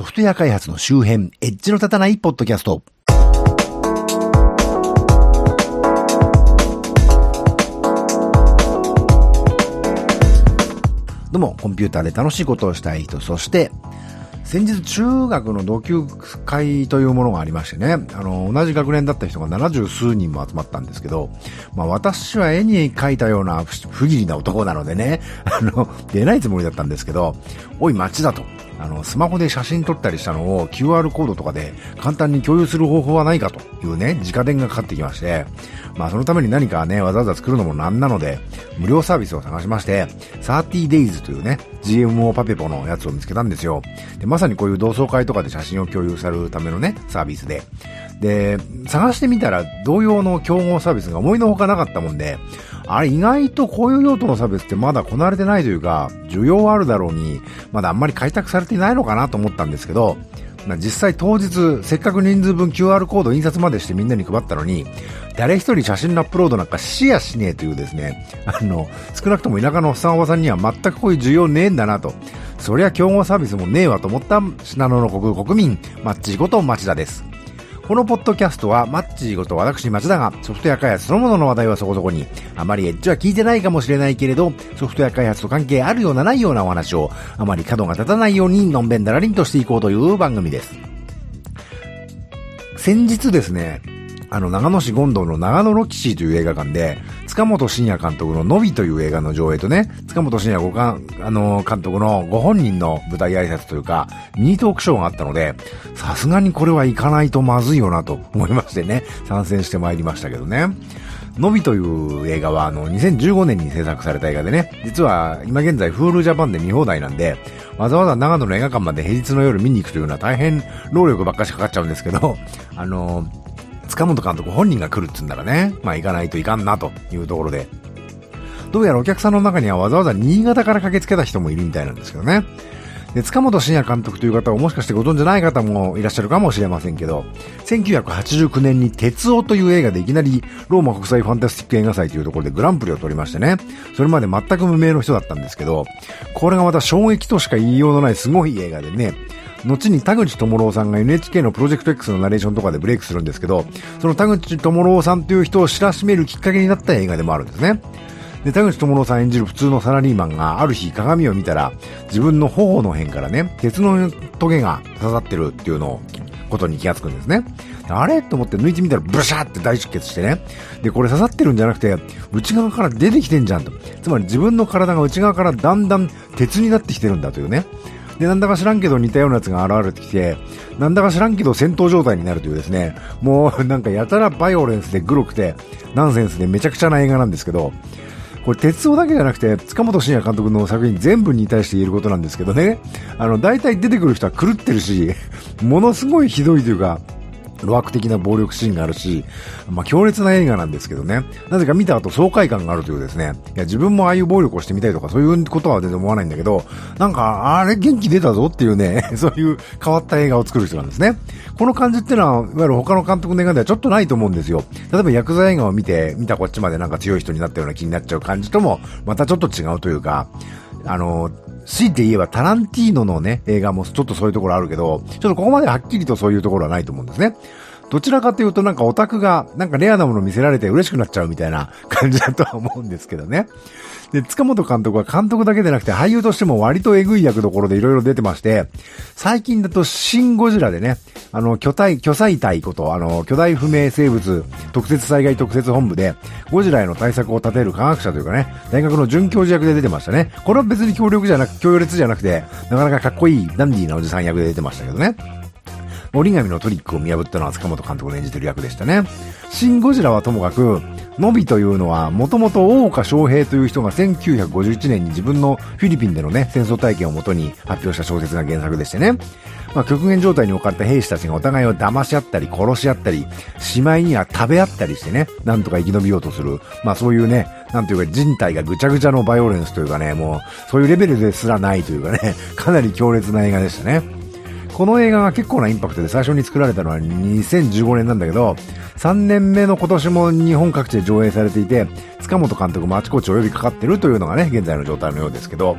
ソフトウェア開発の周辺、エッジの立たないポッドキャスト。どうも、コンピューターで楽しいことをしたい人、そして、先日中学の同級会というものがありましてね、あの、同じ学年だった人が70数人も集まったんですけど、まあ私は絵に描いたような不義理な男なのでね、あの、出ないつもりだったんですけど、おい街だと。あの、スマホで写真撮ったりしたのを QR コードとかで簡単に共有する方法はないかというね、直電がかかってきまして、まあそのために何かね、わざわざ作るのもなんなので、無料サービスを探しまして、30days というね、GMO パペポのやつを見つけたんですよ。で、まさにこういう同窓会とかで写真を共有されるためのね、サービスで。で、探してみたら同様の競合サービスが思いのほかなかったもんで、あれ意外とこういう用途の差別ってまだこなれてないというか、需要はあるだろうに、まだあんまり開拓されていないのかなと思ったんですけど、実際当日、せっかく人数分 QR コード印刷までしてみんなに配ったのに、誰一人写真のアップロードなんかしやしねえというですね、あの、少なくとも田舎のおっさんおばさんには全くこういう需要ねえんだなと。そりゃ競合サービスもねえわと思った信濃の国国民、マッチーこと町田です。このポッドキャストは、マッチーこと私町田がソフトウェア開発そのものの話題はそこそこに、あまりエッジは聞いてないかもしれないけれど、ソフトウェア開発と関係あるようなないようなお話を、あまり角が立たないようにのんべんだらりんとしていこうという番組です。先日ですね、あの、長野市権堂の長野ロキシーという映画館で、塚本慎也監督ののびという映画の上映とね、塚本慎也ごかん、あの、監督のご本人の舞台挨拶というか、ミニトークショーがあったので、さすがにこれは行かないとまずいよなと思いましてね、参戦してまいりましたけどね。のびという映画は、あの、2015年に制作された映画でね、実は今現在 Hulu Japan で見放題なんで、わざわざ長野の映画館まで平日の夜見に行くというのは大変労力ばっかしかかっちゃうんですけど、あの、塚本監督本人が来るっつうんならね、まあ行かないといかんなというところで、どうやらお客さんの中にはわざわざ新潟から駆けつけた人もいるみたいなんですけどね。で、塚本慎也監督という方をもしかしてご存知ない方もいらっしゃるかもしれませんけど、1989年に鉄夫という映画でいきなりローマ国際ファンタスティック映画祭というところでグランプリを取りましてね、それまで全く無名の人だったんですけど、これがまた衝撃としか言いようのないすごい映画でね、後に田口智郎さんが NHK のプロジェクト X のナレーションとかでブレイクするんですけど、その田口智郎さんという人を知らしめるきっかけになった映画でもあるんですね。で、田口智郎さん演じる普通のサラリーマンがある日鏡を見たら、自分の頬の辺からね、鉄のトゲが刺さってるっていうのを、ことに気がつくんですね。あれ？と思って抜いてみたらブシャーって大出血してね。で、これ刺さってるんじゃなくて、内側から出てきてんじゃんと。つまり自分の体が内側からだんだん鉄になってきてるんだというね。で、なんだか知らんけど似たようなやつが現れてきて、なんだか知らんけど戦闘状態になるというですね、もうなんかやたらバイオレンスでグロくて、ナンセンスでめちゃくちゃな映画なんですけど、これ、鉄道だけじゃなくて、塚本慎也監督の作品全部に対して言えることなんですけどね、あの、大体出てくる人は狂ってるし、ものすごいひどいというか、路悪的な暴力シーンがあるし、まあ、強烈な映画なんですけどね。なぜか見た後爽快感があるというですね。いや、自分もああいう暴力をしてみたいとかそういうことは全然思わないんだけど、なんか、あれ元気出たぞっていうね、そういう変わった映画を作る人なんですね。この感じってのは、いわゆる他の監督の映画ではちょっとないと思うんですよ。例えばヤクザ映画を見て、見たこっちまでなんか強い人になったような気になっちゃう感じとも、またちょっと違うというか、あの、強いて言えばタランティーノのね、映画もちょっとそういうところあるけど、ちょっとここまではっきりとそういうところはないと思うんですね。どちらかというとなんかオタクがなんかレアなもの見せられて嬉しくなっちゃうみたいな感じだとは思うんですけどね。で、塚本監督は監督だけでなくて俳優としても割とエグい役どころでいろいろ出てまして、最近だとシン・ゴジラでね、あの、巨体、巨彩体こと、あの、巨大不明生物特設災害特設本部で、ゴジラへの対策を立てる科学者というかね、大学の准教授役で出てましたね。これは別に強力じゃなく、強烈じゃなくて、なかなかかっこいいダンディーなおじさん役で出てましたけどね。折り紙のトリックを見破ったのは塚本監督の演じてる役でしたね。シン・ゴジラはともかく、ノビというのは、もともと大岡翔平という人が1951年に自分のフィリピンでのね、戦争体験をもとに発表した小説が原作でしてね。まあ、極限状態に置かれた兵士たちがお互いを騙し合ったり、殺し合ったり、しまいには食べ合ったりしてね、なんとか生き延びようとする。まあそういうね、なんていうか人体がぐちゃぐちゃのバイオレンスというかね、もう、そういうレベルですらないというかね、かなり強烈な映画でしたね。この映画が結構なインパクトで最初に作られたのは2015年なんだけど、3年目の今年も日本各地で上映されていて、塚本監督もあちこちお呼びかかってるというのがね、現在の状態のようですけど、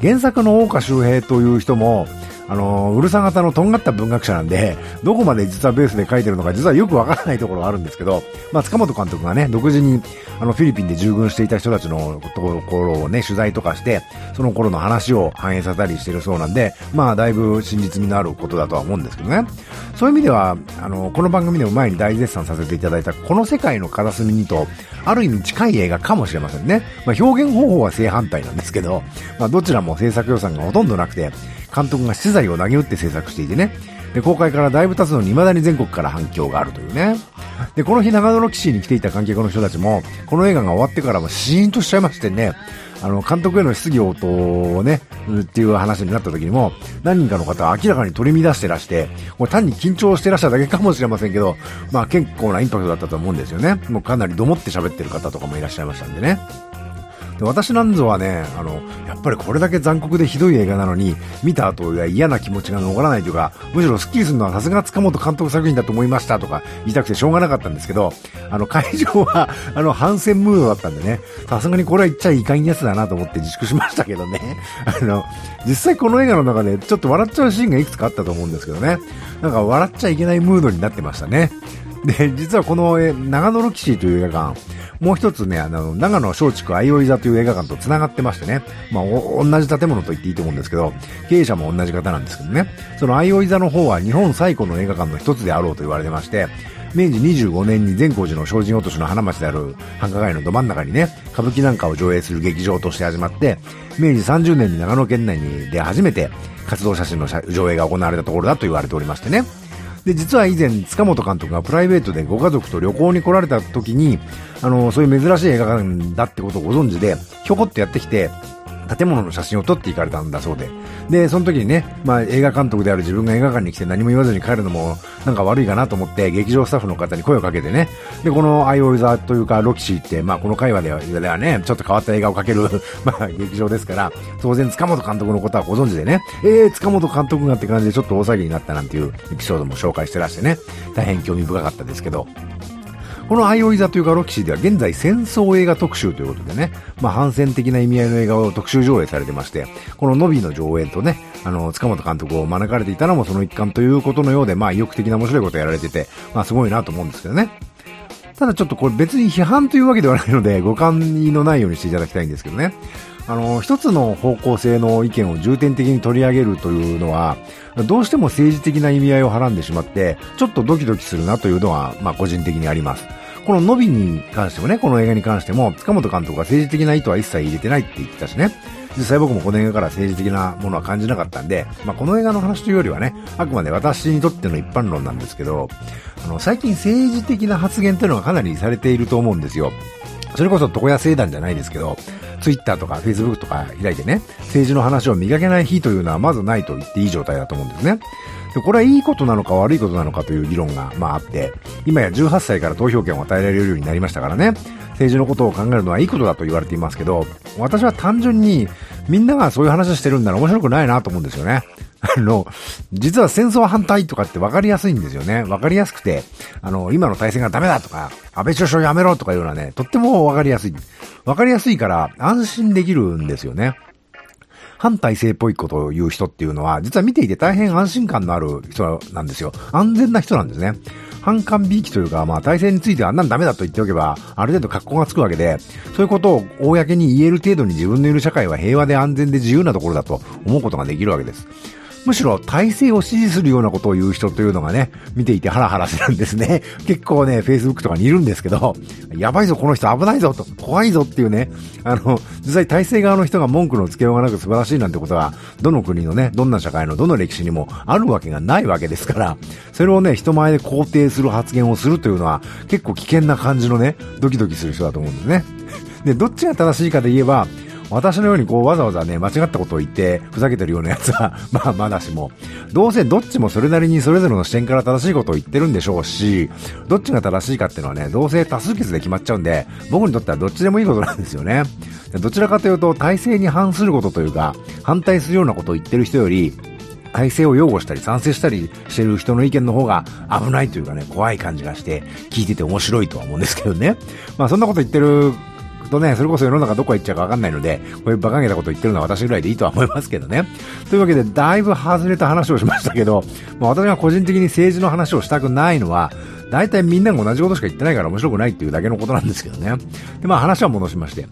原作の大岡周平という人も、あの、うるさ型のとんがった文学者なんで、どこまで実はベースで書いてるのか実はよくわからないところがあるんですけど、まあ、塚本監督がね、独自に、あの、フィリピンで従軍していた人たちのところをね、取材とかして、その頃の話を反映させたりしてるそうなんで、まあ、だいぶ真実味のあることだとは思うんですけどね。そういう意味では、あの、この番組でも前に大絶賛させていただいた、この世界の片隅にと、ある意味近い映画かもしれませんね。まあ、表現方法は正反対なんですけど、まあ、どちらも制作予算がほとんどなくて、監督が資材を投げ打って制作していてね、で、公開からだいぶ経つのに未だに全国から反響があるというね。で、この日長野の岸に来ていた観客の人たちも、この映画が終わってからもシーンとしちゃいましてね、あの、監督への質疑応答をね、っていう話になった時にも、何人かの方は明らかに取り乱してらして、これ単に緊張してらしただけかもしれませんけど、まあ結構なインパクトだったと思うんですよね。もうかなりどもって喋ってる方とかもいらっしゃいましたんでね。で私なんぞはね、あの、やっぱりこれだけ残酷でひどい映画なのに、見た後は嫌な気持ちが残らないというか、むしろスッキリするのはさすが塚本監督作品だと思いましたとか言いたくてしょうがなかったんですけど、あの、会場は、あの、反戦ムードだったんでね、さすがにこれは言っちゃいかんやつだなと思って自粛しましたけどね。あの、実際この映画の中でちょっと笑っちゃうシーンがいくつかあったと思うんですけどね。なんか笑っちゃいけないムードになってましたね。で、実はこの、え長野ロキシーという映画館、もう一つね、あの、長野松竹相生座という映画館と繋がってましてね、まあ、同じ建物と言っていいと思うんですけど、経営者も同じ方なんですけどね、その相生座の方は日本最古の映画館の一つであろうと言われてまして、明治25年に善光寺の精進落としの花町である繁華街のど真ん中にね、歌舞伎なんかを上映する劇場として始まって、明治30年に長野県内にで初めて活動写真の上映が行われたところだと言われておりましてね。で、実は以前、塚本監督がプライベートでご家族と旅行に来られた時に、あの、そういう珍しい映画館だってことをご存知で、ひょこっとやってきて、建物の写真を撮っていかれたんだそうで。で、その時にね、まあ映画監督である自分が映画館に来て何も言わずに帰るのもなんか悪いかなと思って、劇場スタッフの方に声をかけてね、で、このアイオイザーというかロキシーって、まあこの会話ではではね、ちょっと変わった映画をかける まあ劇場ですから、当然塚本監督のことはご存知でね、えー、塚本監督がって感じでちょっと大騒ぎになったなんていうエピソードも紹介してらしてね、大変興味深かったですけど、このアイオイザというガロキシーでは現在戦争映画特集ということでね、まあ反戦的な意味合いの映画を特集上映されてまして、このノビーの上演とね、あの、塚本監督を招かれていたのもその一環ということのようで、まあ意欲的な面白いことやられてて、まあすごいなと思うんですけどね。ただちょっとこれ別に批判というわけではないので、ご勘のないようにしていただきたいんですけどね。あの、一つの方向性の意見を重点的に取り上げるというのは、どうしても政治的な意味合いをはらんでしまって、ちょっとドキドキするなというのは、まあ個人的にあります。このノビに関してもね、この映画に関しても、塚本監督が政治的な意図は一切入れてないって言ってたしね。実際僕もこの映画から政治的なものは感じなかったんで、まあ、この映画の話というよりはね、あくまで私にとっての一般論なんですけど、あの、最近政治的な発言っていうのがかなりされていると思うんですよ。それこそ床屋聖団じゃないですけど、ツイッターとかフェイスブックとか開いてね、政治の話を磨けない日というのはまずないと言っていい状態だと思うんですね。で、これはいいことなのか悪いことなのかという議論が、まああって、今や18歳から投票権を与えられるようになりましたからね、政治のことを考えるのはいいことだと言われていますけど、私は単純にみんながそういう話してるんなら面白くないなと思うんですよね。あの、実は戦争反対とかって分かりやすいんですよね。分かりやすくて、あの、今の体制がダメだとか、安倍首相やめろとかいうのはね、とっても分かりやすい。分かりやすいから安心できるんですよね。反体制っぽいことを言う人っていうのは、実は見ていて大変安心感のある人なんですよ。安全な人なんですね。反感びいきというか、まあ体制についてはあんなのダメだと言っておけば、ある程度格好がつくわけで、そういうことを公に言える程度に自分のいる社会は平和で安全で自由なところだと思うことができるわけです。むしろ体制を支持するようなことを言う人というのがね、見ていてハラハラするんですね。結構ね、Facebook とかにいるんですけど、やばいぞ、この人危ないぞと、怖いぞっていうね、あの、実際体制側の人が文句のつけようがなく素晴らしいなんてことは、どの国のね、どんな社会のどの歴史にもあるわけがないわけですから、それをね、人前で肯定する発言をするというのは、結構危険な感じのね、ドキドキする人だと思うんですね。で、どっちが正しいかで言えば、私のようにこうわざわざね、間違ったことを言ってふざけてるようなやつは、まあまだしも、どうせどっちもそれなりにそれぞれの視点から正しいことを言ってるんでしょうし、どっちが正しいかっていうのはね、どうせ多数決で決まっちゃうんで、僕にとってはどっちでもいいことなんですよね。どちらかというと、体制に反することというか、反対するようなことを言ってる人より、体制を擁護したり賛成したりしてる人の意見の方が危ないというかね、怖い感じがして、聞いてて面白いとは思うんですけどね。まあそんなこと言ってるくとね、それこそ世の中どこ行っちゃうかわかんないので、こういう馬鹿げたこと言ってるのは私ぐらいでいいとは思いますけどね。というわけで、だいぶ外れた話をしましたけど、まあ、私が個人的に政治の話をしたくないのは、大体みんなが同じことしか言ってないから面白くないっていうだけのことなんですけどね。で、まあ話は戻しまして、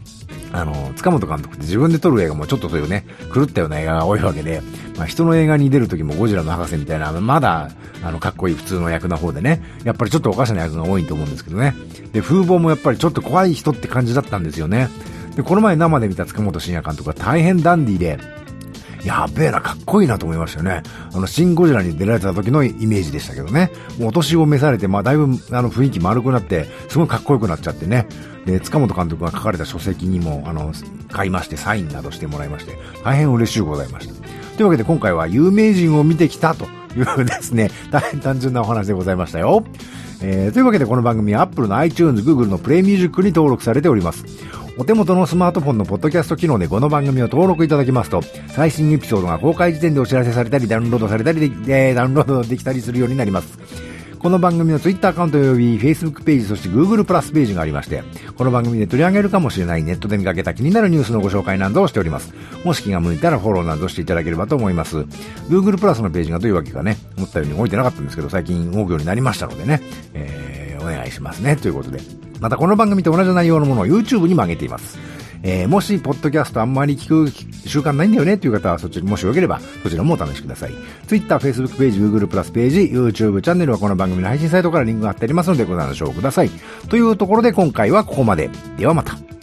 あの、塚本監督って自分で撮る映画もちょっとそういうね、狂ったような映画が多いわけで、まあ人の映画に出る時もゴジラの博士みたいな、まだ、あの、かっこいい普通の役の方でね、やっぱりちょっとおかしな役が多いと思うんですけどね。で、風貌もやっぱりちょっと怖い人って感じだったんですよね。で、この前生で見た塚本慎也監督は大変ダンディーで、やべえな、かっこいいなと思いましたよね。あの、シン・ゴジラに出られた時のイメージでしたけどね。もうお年を召されて、まあ、だいぶ、あの、雰囲気丸くなって、すごいかっこよくなっちゃってね。で、塚本監督が書かれた書籍にも、あの、買いまして、サインなどしてもらいまして、大変嬉しゅうございました。というわけで今回は有名人を見てきたというですね、大変単純なお話でございましたよ。えー、というわけでこの番組は Apple の iTunes、Google の Play Music に登録されております。お手元のスマートフォンのポッドキャスト機能でこの番組を登録いただきますと、最新エピソードが公開時点でお知らせされたり、ダウンロードされたりで、えーダウンロードできたりするようになります。この番組の Twitter アカウント及び Facebook ページ、そして Google プラスページがありまして、この番組で取り上げるかもしれないネットで見かけた気になるニュースのご紹介などをしております。もし気が向いたらフォローなどしていただければと思います。Google プラスのページがどういうわけかね、思ったように動いてなかったんですけど、最近動くようになりましたのでね、えー、お願いしますね、ということで。またこの番組と同じ内容のものを YouTube にも上げています。えー、もし、ポッドキャストあんまり聞く習慣ないんだよねっていう方は、そちらもしよければ、そちらもお試しください。Twitter、Facebook ページ、Google プラスページ、YouTube チャンネルはこの番組の配信サイトからリンクが貼ってありますのでご参照ください。というところで今回はここまで。ではまた。